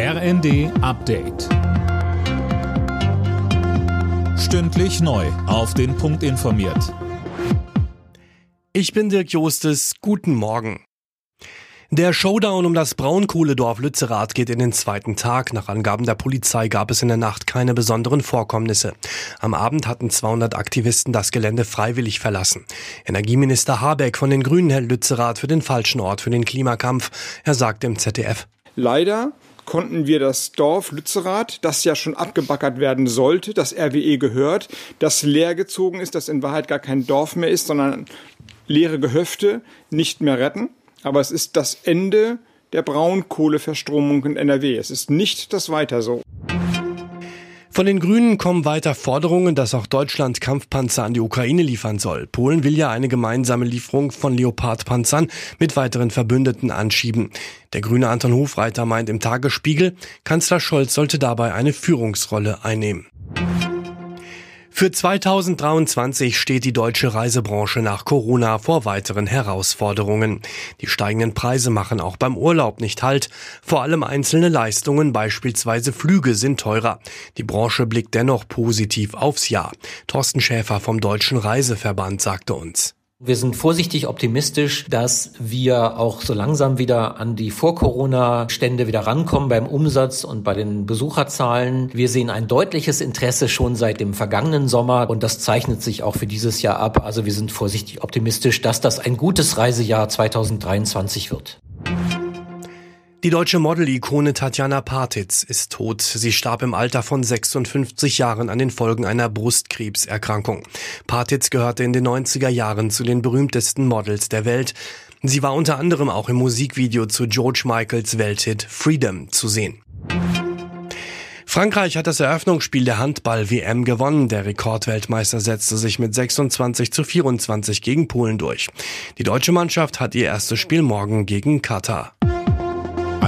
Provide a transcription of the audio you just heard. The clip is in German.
RND Update. Stündlich neu. Auf den Punkt informiert. Ich bin Dirk Jostes. Guten Morgen. Der Showdown um das Braunkohledorf Lützerath geht in den zweiten Tag. Nach Angaben der Polizei gab es in der Nacht keine besonderen Vorkommnisse. Am Abend hatten 200 Aktivisten das Gelände freiwillig verlassen. Energieminister Habeck von den Grünen hält Lützerath für den falschen Ort für den Klimakampf. Er sagte im ZDF. Leider konnten wir das Dorf Lützerath, das ja schon abgebackert werden sollte, das RWE gehört, das leergezogen ist, das in Wahrheit gar kein Dorf mehr ist, sondern leere Gehöfte, nicht mehr retten. Aber es ist das Ende der Braunkohleverstromung in NRW. Es ist nicht das Weiter so. Von den Grünen kommen weiter Forderungen, dass auch Deutschland Kampfpanzer an die Ukraine liefern soll. Polen will ja eine gemeinsame Lieferung von Leopardpanzern mit weiteren Verbündeten anschieben. Der grüne Anton Hofreiter meint im Tagesspiegel, Kanzler Scholz sollte dabei eine Führungsrolle einnehmen. Für 2023 steht die deutsche Reisebranche nach Corona vor weiteren Herausforderungen. Die steigenden Preise machen auch beim Urlaub nicht Halt. Vor allem einzelne Leistungen, beispielsweise Flüge, sind teurer. Die Branche blickt dennoch positiv aufs Jahr. Thorsten Schäfer vom Deutschen Reiseverband sagte uns. Wir sind vorsichtig optimistisch, dass wir auch so langsam wieder an die Vor-Corona-Stände wieder rankommen beim Umsatz und bei den Besucherzahlen. Wir sehen ein deutliches Interesse schon seit dem vergangenen Sommer und das zeichnet sich auch für dieses Jahr ab. Also wir sind vorsichtig optimistisch, dass das ein gutes Reisejahr 2023 wird. Die deutsche Model-Ikone Tatjana Partitz ist tot. Sie starb im Alter von 56 Jahren an den Folgen einer Brustkrebserkrankung. Partitz gehörte in den 90er Jahren zu den berühmtesten Models der Welt. Sie war unter anderem auch im Musikvideo zu George Michaels Welthit Freedom zu sehen. Frankreich hat das Eröffnungsspiel der Handball-WM gewonnen. Der Rekordweltmeister setzte sich mit 26 zu 24 gegen Polen durch. Die deutsche Mannschaft hat ihr erstes Spiel morgen gegen Katar.